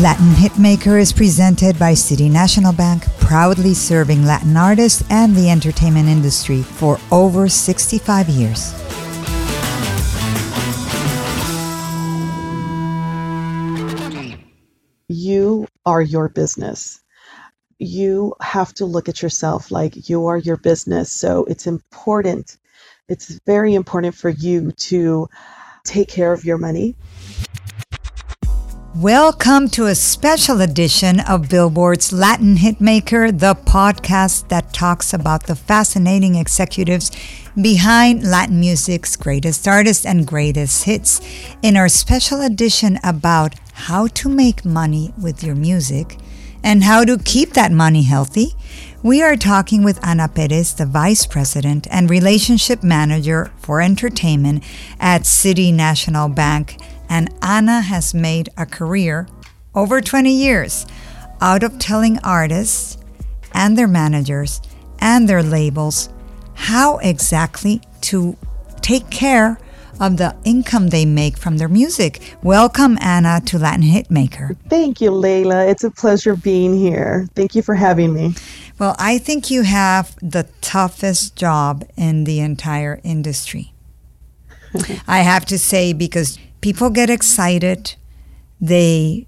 Latin Hitmaker is presented by City National Bank, proudly serving Latin artists and the entertainment industry for over 65 years. You are your business. You have to look at yourself like you are your business. So it's important, it's very important for you to take care of your money Welcome to a special edition of Billboard's Latin Hitmaker, the podcast that talks about the fascinating executives behind Latin music's greatest artists and greatest hits. In our special edition about how to make money with your music and how to keep that money healthy, we are talking with Ana Perez, the Vice President and Relationship Manager for Entertainment at City National Bank and Anna has made a career over 20 years out of telling artists and their managers and their labels how exactly to take care of the income they make from their music. Welcome, Anna, to Latin Hitmaker. Thank you, Leila. It's a pleasure being here. Thank you for having me. Well, I think you have the toughest job in the entire industry. I have to say, because people get excited, they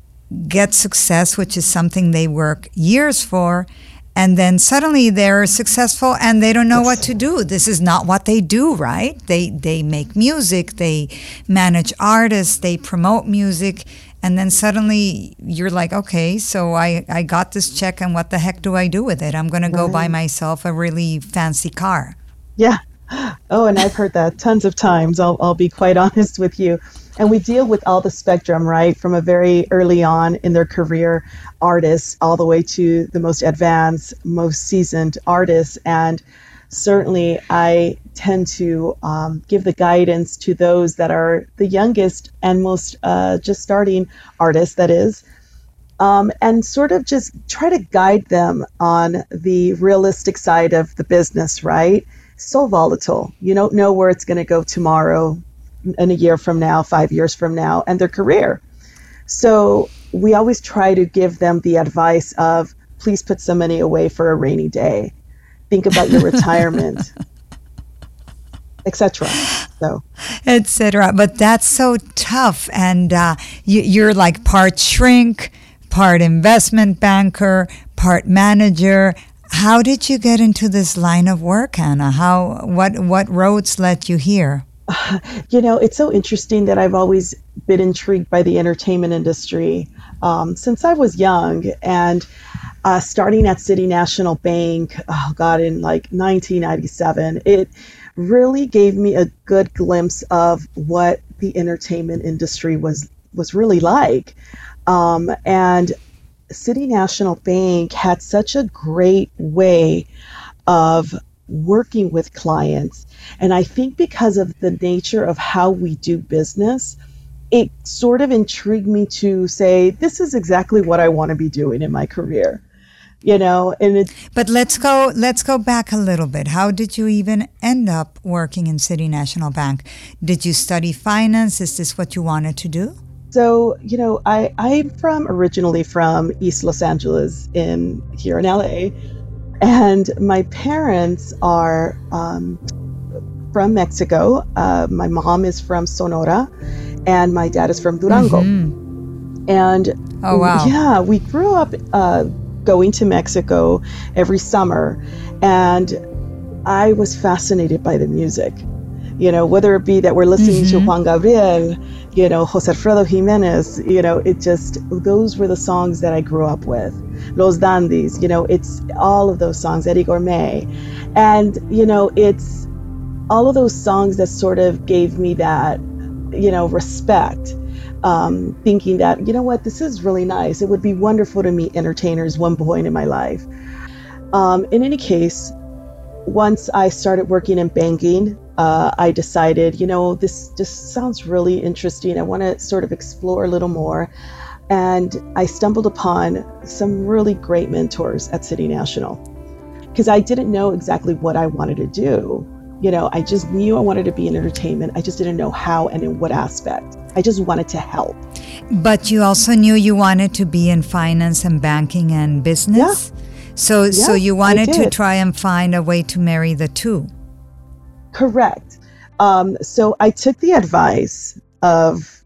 get success, which is something they work years for, and then suddenly they're successful and they don't know what to do. This is not what they do, right? They they make music, they manage artists, they promote music, and then suddenly you're like, okay, so I, I got this check and what the heck do I do with it? I'm gonna go buy myself a really fancy car. Yeah. Oh, and I've heard that tons of times. I'll, I'll be quite honest with you and we deal with all the spectrum right? From a very early on in their career artists all the way to the most advanced most seasoned artists. And certainly i tend to um, give the guidance to those that are the youngest and most uh, just starting artists that is um, and sort of just try to guide them on the realistic side of the business right? So volatile. You don't know where it's going to go tomorrow in a year from now, five years from now, and their career. So we always try to give them the advice of please put some money away for a rainy day. Think about your retirement, etc. So, etc. But that's so tough, and uh, you, are like part shrink, part investment banker, part manager. How did you get into this line of work, Ana? How what what roads led you here? you know, it's so interesting that I've always been intrigued by the entertainment industry um, since I was young. And uh, starting at City National Bank, oh God, in like 1997, it really gave me a good glimpse of what the entertainment industry was was really like. Um, and City National Bank had such a great way of working with clients and I think because of the nature of how we do business, it sort of intrigued me to say, this is exactly what I want to be doing in my career. You know, and it, but let's go let's go back a little bit. How did you even end up working in City National Bank? Did you study finance? Is this what you wanted to do? So, you know, I, I'm from originally from East Los Angeles in here in LA. And my parents are um, from Mexico. Uh, my mom is from Sonora, and my dad is from Durango. Mm-hmm. And oh wow, yeah, we grew up uh, going to Mexico every summer, and I was fascinated by the music. You know, whether it be that we're listening mm-hmm. to Juan Gabriel, you know, Jose Alfredo Jimenez, you know, it just, those were the songs that I grew up with. Los Dandies, you know, it's all of those songs, Eydie Gormé. And, you know, it's, all of those songs that sort of gave me that, you know, respect. um, thinking that, you know what, this is really nice. It would be wonderful to meet entertainers one point in my life. Um, in any case, once I started working in banking, uh, I decided, you know, this just sounds really interesting. I want to sort of explore a little more. And I stumbled upon some really great mentors at City National because I didn't know exactly what I wanted to do. You know, I just knew I wanted to be in entertainment. I just didn't know how and in what aspect. I just wanted to help. But you also knew you wanted to be in finance and banking and business? Yeah. So, yeah, so you wanted to try and find a way to marry the two? Correct. Um, so I took the advice of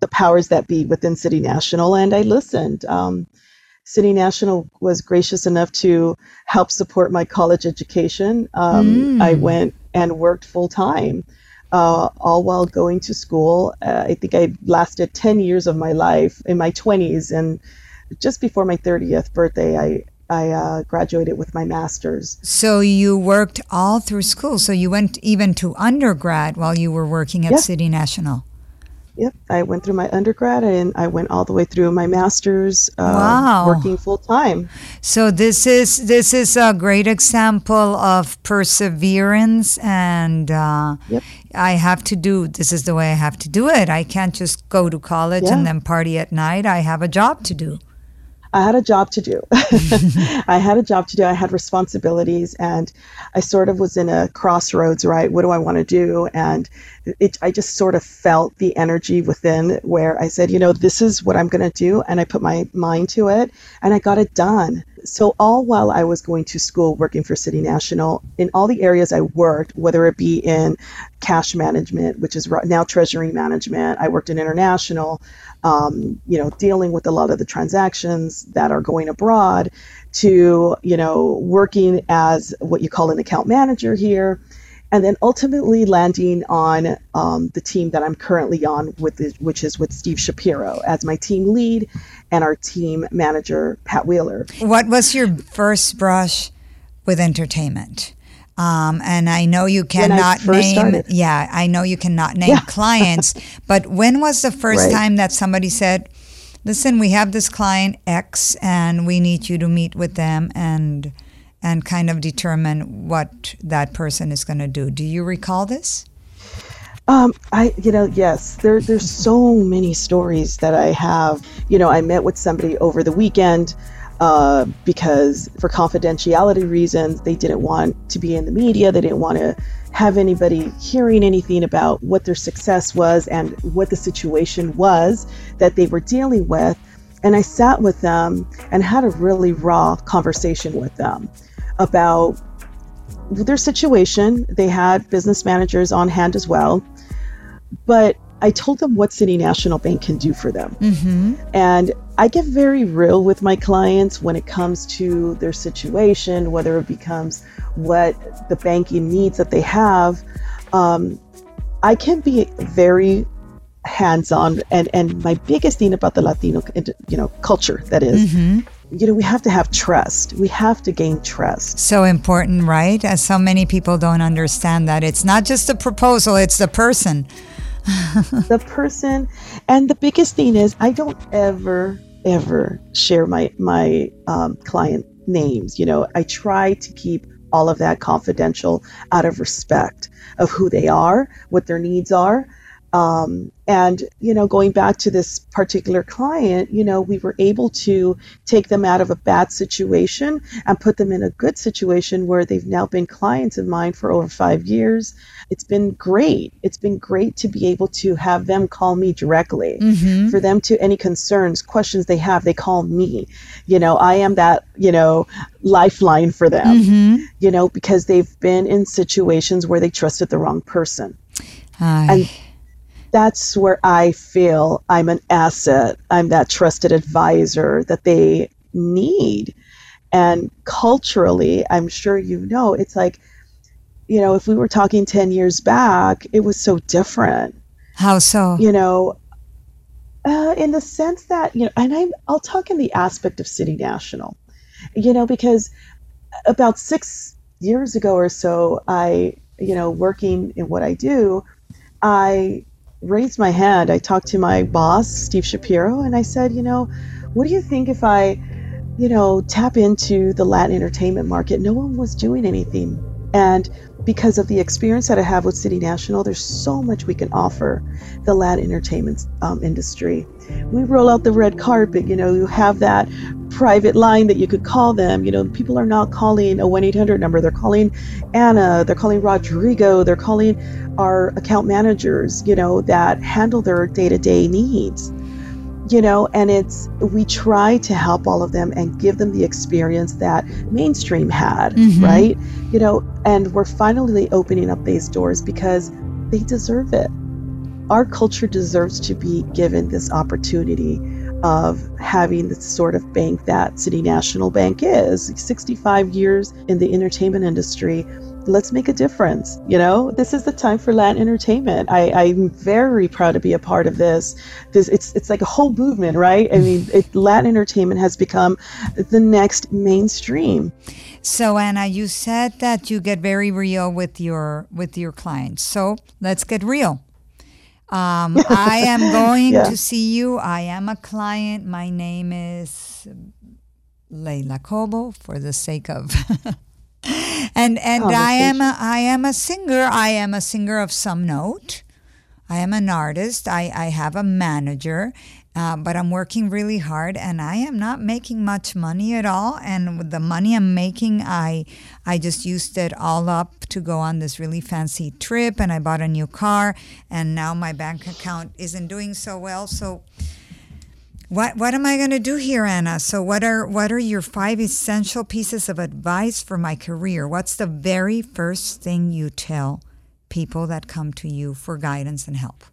the powers that be within City National and I listened. Um, City National was gracious enough to help support my college education. Um, mm. I went and worked full time, uh, all while going to school. Uh, I think I lasted 10 years of my life in my 20s. And just before my 30th birthday, I, I uh, graduated with my master's. So you worked all through school. So you went even to undergrad while you were working at City National. Yep, I went through my undergrad and I went all the way through my master's. Uh, wow, working full time. So this is this is a great example of perseverance, and uh, yep. I have to do. This is the way I have to do it. I can't just go to college yeah. and then party at night. I have a job to do. I had a job to do. I had a job to do. I had responsibilities, and I sort of was in a crossroads. Right, what do I want to do? And it, I just sort of felt the energy within where I said, you know, this is what I'm going to do, and I put my mind to it, and I got it done. So all while I was going to school, working for City National, in all the areas I worked, whether it be in cash management, which is now treasury management, I worked in international um, you know, dealing with a lot of the transactions that are going abroad, to you know, working as what you call an account manager here, and then ultimately landing on um, the team that I'm currently on with, the, which is with Steve Shapiro as my team lead and our team manager Pat Wheeler. What was your first brush with entertainment? Um, and I know you cannot name, started. yeah, I know you cannot name yeah. clients, but when was the first right. time that somebody said, listen, we have this client X and we need you to meet with them and, and kind of determine what that person is going to do. Do you recall this? Um, I, you know, yes, there, there's so many stories that I have. You know, I met with somebody over the weekend uh, because for confidentiality reasons, they didn't want to be in the media. They didn't want to have anybody hearing anything about what their success was and what the situation was that they were dealing with. And I sat with them and had a really raw conversation with them about their situation. They had business managers on hand as well. But I told them what City National Bank can do for them. Mm-hmm. And I get very real with my clients when it comes to their situation, whether it becomes what the banking needs that they have. Um, I can be very hands-on, and and my biggest thing about the Latino, you know, culture that is, mm-hmm. You know, we have to have trust. We have to gain trust. So important, right? As so many people don't understand that it's not just the proposal; it's the person. the person and the biggest thing is i don't ever ever share my my um, client names you know i try to keep all of that confidential out of respect of who they are what their needs are um, and, you know, going back to this particular client, you know, we were able to take them out of a bad situation and put them in a good situation where they've now been clients of mine for over five years. It's been great. It's been great to be able to have them call me directly. Mm-hmm. For them to any concerns, questions they have, they call me. You know, I am that, you know, lifeline for them, mm-hmm. you know, because they've been in situations where they trusted the wrong person. And that's where I feel I'm an asset. I'm that trusted advisor that they need. And culturally, I'm sure you know, it's like, you know, if we were talking 10 years back, it was so different. How so? You know, uh, in the sense that, you know, and I'm, I'll talk in the aspect of City National, you know, because about six years ago or so, I, you know, working in what I do, I raised my hand. I talked to my boss, Steve Shapiro, and I said, you know, what do you think if I, you know, tap into the Latin entertainment market? No one was doing anything. And because of the experience that I have with City National, there's so much we can offer the Latin entertainment um, industry. We roll out the red carpet, you know, you have that private line that you could call them. You know, people are not calling a 1 800 number, they're calling Anna, they're calling Rodrigo, they're calling our account managers, you know, that handle their day to day needs you know and it's we try to help all of them and give them the experience that mainstream had mm-hmm. right you know and we're finally opening up these doors because they deserve it our culture deserves to be given this opportunity of having the sort of bank that City National Bank is 65 years in the entertainment industry let's make a difference. You know, this is the time for Latin entertainment. I, am very proud to be a part of this. This it's it's like a whole movement, right? I mean, it, Latin entertainment has become the next mainstream. So Anna, you said that you get very real with your with your clients. So let's get real. Um, I am going yeah. to see you. I am a client. My name is Leila Cobo for the sake of and and I am a, I am a singer. I am a singer of some note. I am an artist. I, I have a manager, uh, but I'm working really hard, and I am not making much money at all. And with the money I'm making, I I just used it all up to go on this really fancy trip, and I bought a new car, and now my bank account isn't doing so well. So what what am I going to do here, Anna? So what are what are your five essential pieces of advice for my career? What's the very first thing you tell people that come to you for guidance and help?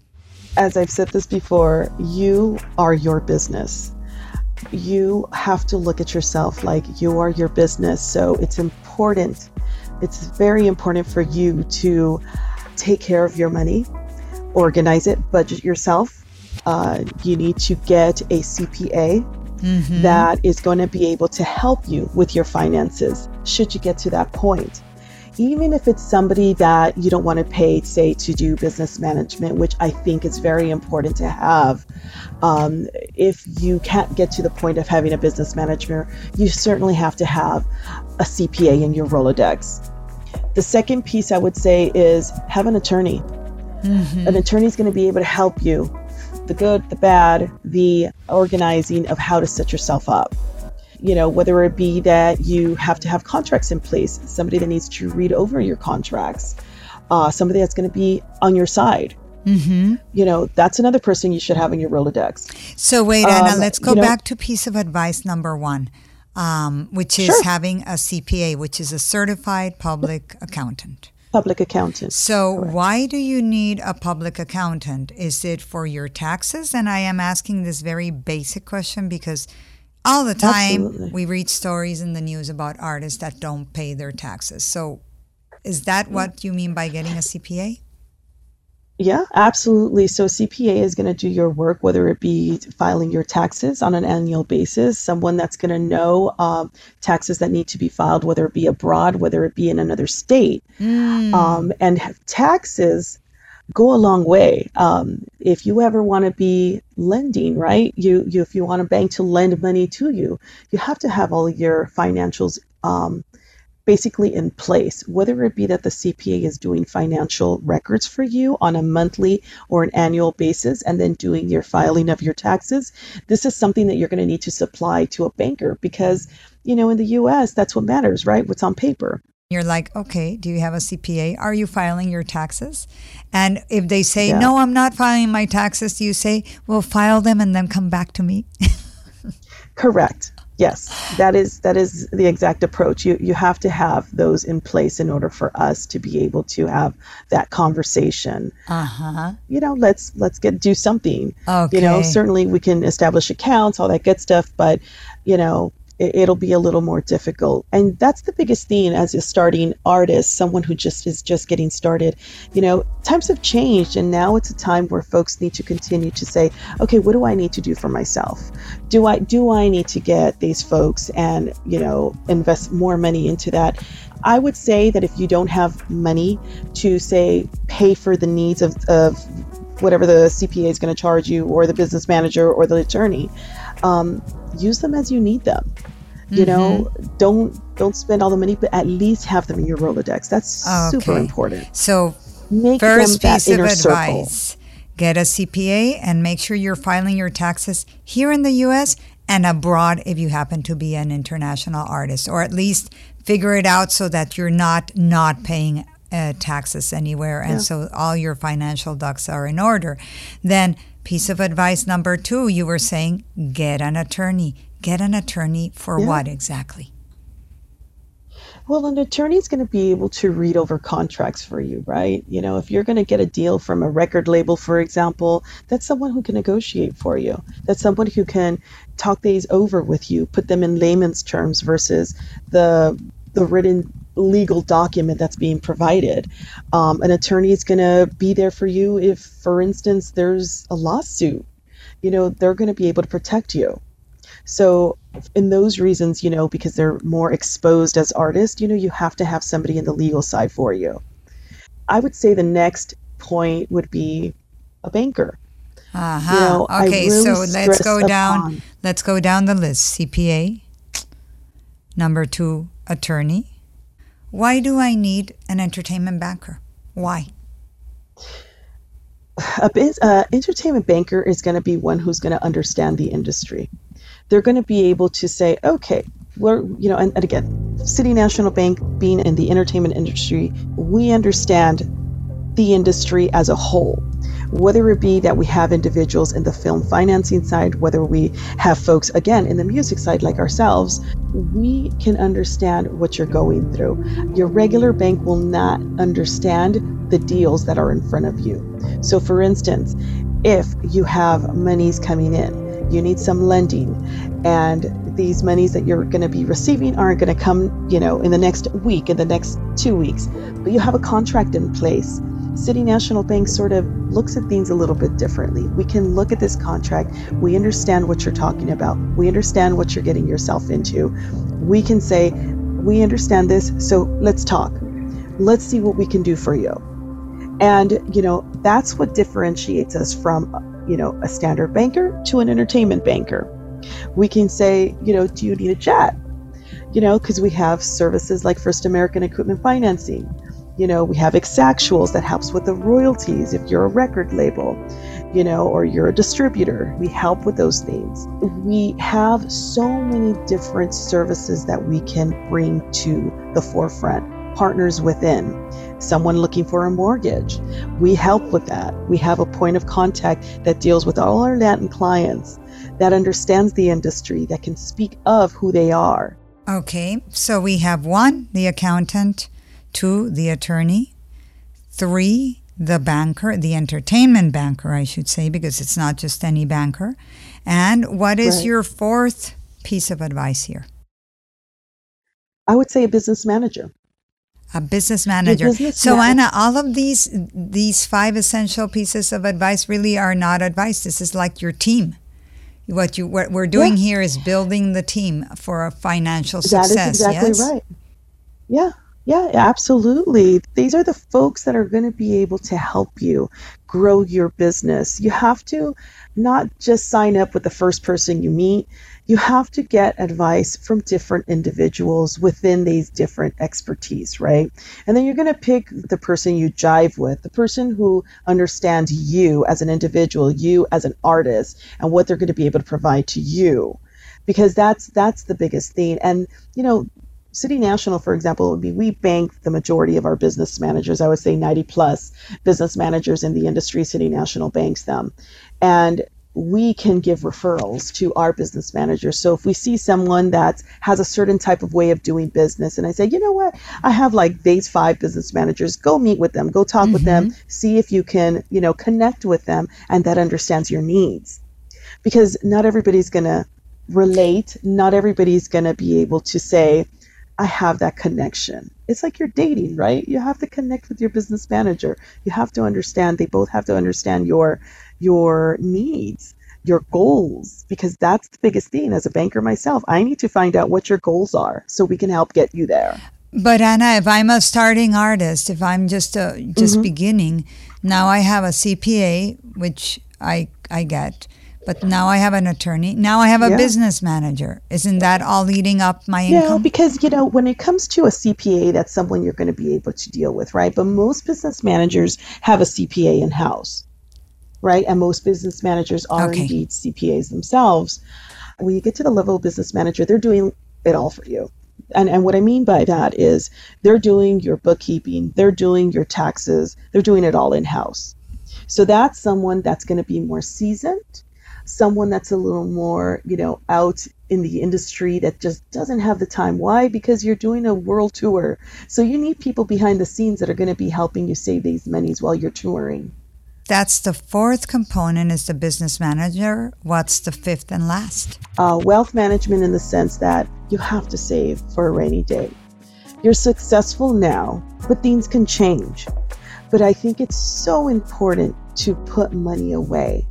As I've said this before, you are your business. You have to look at yourself like you are your business. So it's important. It's very important for you to take care of your money, organize it, budget yourself, uh, you need to get a CPA mm-hmm. that is going to be able to help you with your finances should you get to that point. Even if it's somebody that you don't want to pay, say, to do business management, which I think is very important to have. Um, if you can't get to the point of having a business manager, you certainly have to have a CPA in your Rolodex. The second piece I would say is have an attorney. Mm-hmm. An attorney is going to be able to help you the good, the bad, the organizing of how to set yourself up. You know, whether it be that you have to have contracts in place, somebody that needs to read over your contracts, uh, somebody that's going to be on your side. Mm-hmm. You know, that's another person you should have in your Rolodex. So, wait, Anna, um, let's go know, back to piece of advice number one, um, which is sure. having a CPA, which is a certified public accountant public accountant. So, Correct. why do you need a public accountant? Is it for your taxes? And I am asking this very basic question because all the time Absolutely. we read stories in the news about artists that don't pay their taxes. So, is that what you mean by getting a CPA? Yeah, absolutely. So CPA is going to do your work, whether it be filing your taxes on an annual basis, someone that's going to know um, taxes that need to be filed, whether it be abroad, whether it be in another state. Mm. Um, and have taxes go a long way. Um, if you ever want to be lending, right? You, you if you want a bank to lend money to you, you have to have all your financials um, basically in place, whether it be that the CPA is doing financial records for you on a monthly or an annual basis and then doing your filing of your taxes. This is something that you're going to need to supply to a banker because, you know, in the US, that's what matters, right? What's on paper. You're like, okay, do you have a CPA? Are you filing your taxes? And if they say, yeah. no, I'm not filing my taxes, do you say, well, file them and then come back to me? Correct. Yes, that is that is the exact approach. You you have to have those in place in order for us to be able to have that conversation. Uh-huh. You know, let's let's get do something. Okay. You know, certainly we can establish accounts, all that good stuff, but you know, it, will be a little more difficult. And that's the biggest thing as a starting artist, someone who just is just getting started. You know, times have changed, and now it's a time where folks need to continue to say, okay, what do I need to do for myself? Do I do I need to get these folks and you know invest more money into that? I would say that if you don't have money to say pay for the needs of, of whatever the CPA is going to charge you, or the business manager, or the attorney. Um, use them as you need them. You mm-hmm. know, don't don't spend all the money, but at least have them in your Rolodex. That's okay. super important. So, make first piece of advice: circle. get a CPA and make sure you're filing your taxes here in the U.S. and abroad if you happen to be an international artist, or at least figure it out so that you're not not paying uh, taxes anywhere, and yeah. so all your financial ducks are in order. Then, piece of advice number two: you were saying get an attorney Get an attorney for yeah. what exactly? Well, an attorney is going to be able to read over contracts for you, right? You know, if you're going to get a deal from a record label, for example, that's someone who can negotiate for you. That's someone who can talk these over with you, put them in layman's terms versus the the written legal document that's being provided. Um, an attorney is going to be there for you if, for instance, there's a lawsuit. You know, they're going to be able to protect you. So, in those reasons, you know, because they're more exposed as artists, you know, you have to have somebody in the legal side for you. I would say the next point would be a banker. Uh-huh. You know, okay, really so let's go down upon, let's go down the list. CPA. Number 2, attorney. Why do I need an entertainment banker? Why? A uh, entertainment banker is going to be one who's going to understand the industry they're going to be able to say, okay, we're, you know, and, and again, City National Bank being in the entertainment industry, we understand the industry as a whole whether it be that we have individuals in the film financing side, whether we have folks, again, in the music side like ourselves, we can understand what you're going through. Your regular bank will not understand the deals that are in front of you. So, for instance, if you have monies coming in, you need some lending and these monies that you're going to be receiving aren't going to come you know in the next week in the next two weeks but you have a contract in place city national bank sort of looks at things a little bit differently we can look at this contract we understand what you're talking about we understand what you're getting yourself into we can say we understand this so let's talk let's see what we can do for you and you know that's what differentiates us from you know, a standard banker to an entertainment banker. We can say, you know, do you need a jet? You know, because we have services like First American Equipment Financing. You know, we have Exactuals that helps with the royalties if you're a record label, you know, or you're a distributor. We help with those things. We have so many different services that we can bring to the forefront partners within, someone looking for a mortgage. We help with that. We have a point of contact that deals with all our Latin clients that understands the industry, that can speak of who they are. Okay, so we have one, the accountant, two, the attorney, three, the banker, the entertainment banker, I should say, because it's not just any banker. And what is right. your fourth piece of advice here? I would say a business manager a business manager. Business so manager. Anna, all of these these five essential pieces of advice really are not advice. This is like your team. What you what we're doing yeah. here is building the team for a financial success. That is exactly yes? right. Yeah. Yeah, absolutely. These are the folks that are going to be able to help you grow your business. You have to not just sign up with the first person you meet you have to get advice from different individuals within these different expertise, right? And then you're going to pick the person you jive with, the person who understands you as an individual, you as an artist, and what they're going to be able to provide to you. Because that's that's the biggest thing. And you know, City National, for example, would be we bank the majority of our business managers. I would say 90 plus business managers in the industry. City National banks them, and we can give referrals to our business managers. So if we see someone that has a certain type of way of doing business, and I say, you know what, I have like these five business managers, go meet with them, go talk mm-hmm. with them, mm-hmm. see if you can, you know, connect with them and that understands your needs. Because not everybody's going to relate, not everybody's going to be able to say, I have that connection. It's like you're dating, right? You have to connect with your business manager. You have to understand, they both have to understand your your needs, your goals, because that's the biggest thing as a banker myself. I need to find out what your goals are so we can help get you there. But Anna, if I'm a starting artist, if I'm just a, just mm-hmm. beginning, Now I have a CPA, which I I get, but now I have an attorney. Now I have a Yeah. business manager. Isn't that all eating up my No, income? because you know when it comes to a CPA, that's someone you're going to be able to deal with, right? But most business managers have a CPA in house, right? And most business managers are Okay. indeed CPAs themselves. When you get to the level of business manager, they're doing it all for you. And and what I mean by that is they're doing your bookkeeping, they're doing your taxes, they're doing it all in house. So that's someone that's going to be more seasoned, someone that's a little more, you know, out in the industry that just doesn't have the time. Why? Because you're doing a world tour. So you need people behind the scenes that are going to be helping you save these monies while you're touring. That's the fourth component is the business manager. What's the fifth and last? Uh, wealth management in the sense that you have to save for a rainy day. You're successful now, but things can change. But I think it's so important to put money away,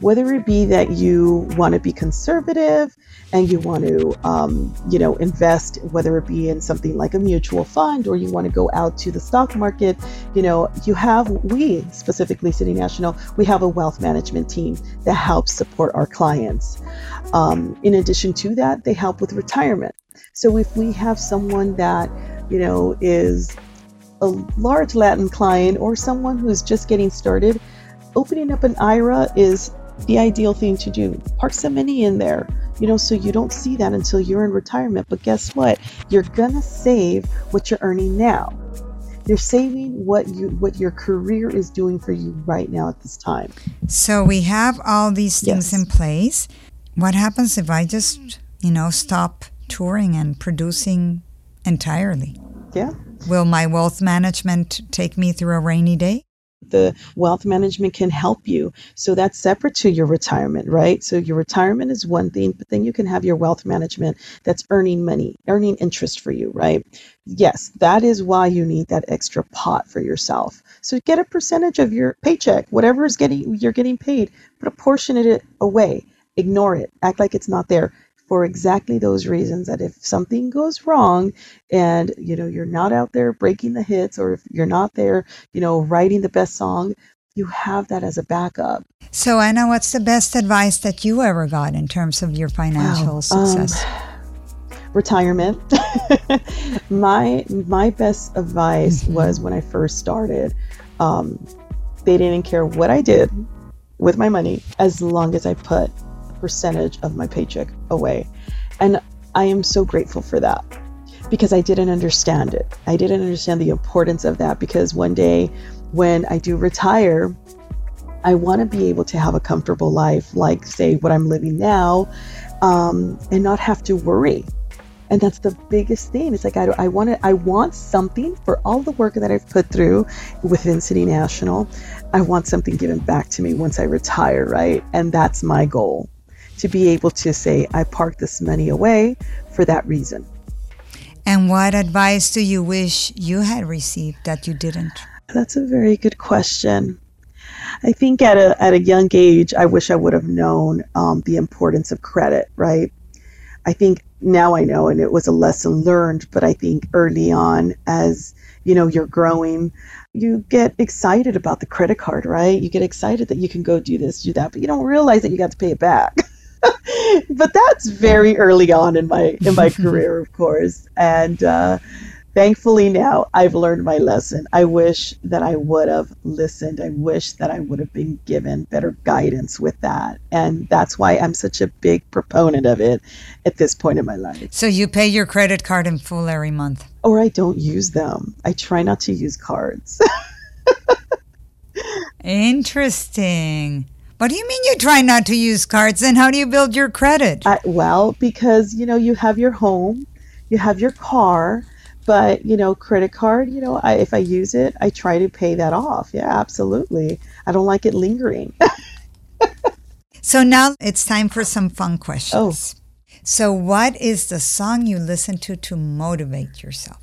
whether it be that you want to be conservative and you want to, um, you know, invest, whether it be in something like a mutual fund or you want to go out to the stock market. You know, you have we specifically City National, we have a wealth management team that helps support our clients. Um, in addition to that, they help with retirement. So if we have someone that, you know, is a large Latin client or someone who's just getting started, opening up an IRA is the ideal thing to do. Park some money in there, you know, so you don't see that until you're in retirement. But guess what? You're gonna save what you're earning now. You're saving what you what your career is doing for you right now at this time. So we have all these things Yes. in place. What happens if I just, you know, stop touring and producing entirely? Yeah. Will my wealth management take me through a rainy day? The wealth management can help you. So that's separate to your retirement, right? So your retirement is one thing, but then you can have your wealth management that's earning money, earning interest for you, right? Yes, that is why you need that extra pot for yourself. So get a percentage of your paycheck, whatever is getting you're getting paid, put a portion of it away. Ignore it. Act like it's not there for exactly those reasons that if something goes wrong and you know you're not out there breaking the hits or if you're not there you know writing the best song you have that as a backup. So Anna, what's the best advice that you ever got in terms of your financial Wow, success? retirement. My my best advice was when i first started um, they didn't care what i did with my money as long as i put percentage of my paycheck away and i am so grateful for that because i didn't understand it i didn't understand the importance of that because one day when i do retire I want to be able to have a comfortable life, like, say, what I'm living now, um, and not have to worry. And that's the biggest thing. It's like I, I want I want something for all the work that I've put through within City National. I want something given back to me once I retire, right? And that's my goal, to be able to say I parked this money away for that reason. And what advice do you wish you had received that you didn't? That's a very good question. I think at a at a young age, I wish I would have known um, the importance of credit. Right. I think now I know, and it was a lesson learned. But I think early on, as you know, you're growing, you get excited about the credit card. Right. You get excited that you can go do this, do that, but you don't realize that you got to pay it back. but that's very early on in my in my career, of course, and. Uh, thankfully now I've learned my lesson. I wish that I would have listened. I wish that I would have been given better guidance with that. And that's why I'm such a big proponent of it at this point in my life. So you pay your credit card in full every month. Or I don't use them. I try not to use cards. Interesting. What do you mean you try not to use cards? Then how do you build your credit? I, well, because you know, you have your home, you have your car, but you know, credit card, you know, I, if I use it, I try to pay that off. Yeah, absolutely. I don't like it lingering. So now it's time for some fun questions. Oh. So, what is the song you listen to to motivate yourself?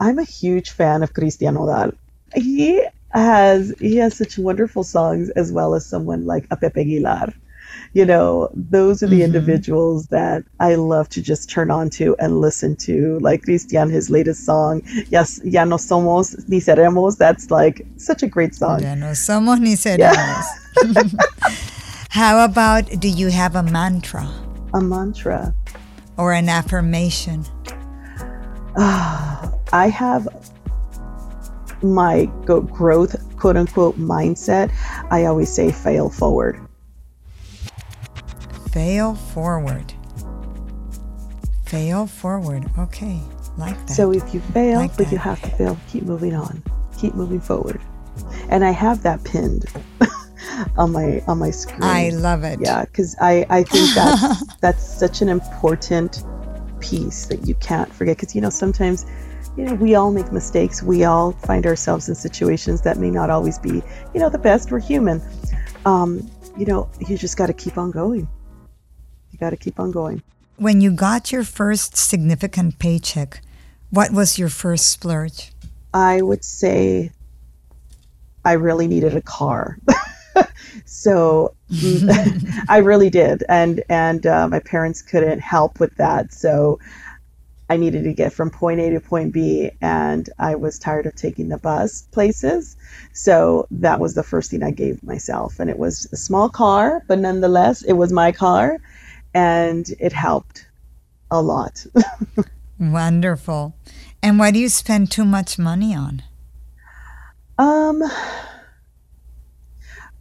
I'm a huge fan of Christian Nodal. He has he has such wonderful songs as well as someone like a Pepe Aguilar. you know, those are the mm-hmm. individuals that I love to just turn on to and listen to. Like Christian, his latest song, Yes, Ya no somos ni seremos. That's like such a great song. Ya no somos ni seremos. Yeah. How about do you have a mantra? A mantra. Or an affirmation? I have my growth, quote unquote, mindset. I always say fail forward. Fail forward. Fail forward. Okay. Like that. So if you fail, like but that. you have to fail, keep moving on. Keep moving forward. And I have that pinned on my on my screen. I love it. Yeah, because I, I think that that's such an important piece that you can't forget. Because you know, sometimes you know, we all make mistakes. We all find ourselves in situations that may not always be, you know, the best. We're human. Um, you know, you just got to keep on going. You got to keep on going. When you got your first significant paycheck, what was your first splurge? I would say I really needed a car. so I really did, and and uh, my parents couldn't help with that. So I needed to get from point A to point B, and I was tired of taking the bus places. So that was the first thing I gave myself. And it was a small car, but nonetheless, it was my car, and it helped a lot. Wonderful. And why do you spend too much money on? Um,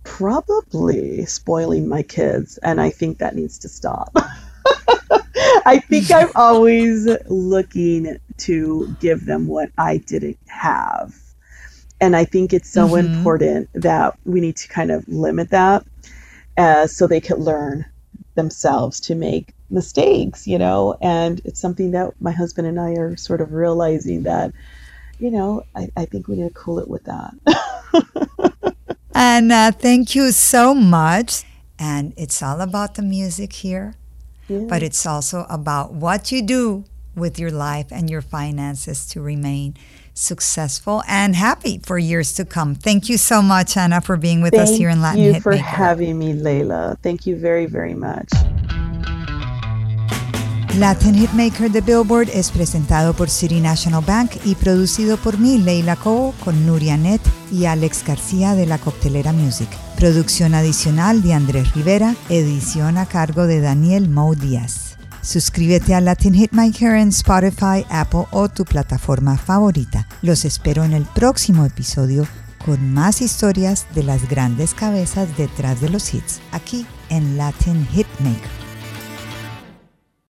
probably spoiling my kids, and I think that needs to stop. I think I'm always looking to give them what I didn't have. And I think it's so mm-hmm. important that we need to kind of limit that uh, so they could learn themselves to make mistakes, you know. And it's something that my husband and I are sort of realizing that, you know, I, I think we need to cool it with that. and uh, thank you so much. And it's all about the music here but it's also about what you do with your life and your finances to remain successful and happy for years to come. Thank you so much, Anna, for being with Thank us here in Latin Thank you for having me, Leila. Thank you very, very much. Latin Hitmaker de Billboard es presentado por City National Bank y producido por mí, Leila Cobo, con Nuria Net y Alex García de la Coctelera Music. Producción adicional de Andrés Rivera, edición a cargo de Daniel Mo Díaz. Suscríbete a Latin Hitmaker en Spotify, Apple o tu plataforma favorita. Los espero en el próximo episodio con más historias de las grandes cabezas detrás de los hits, aquí en Latin Hitmaker.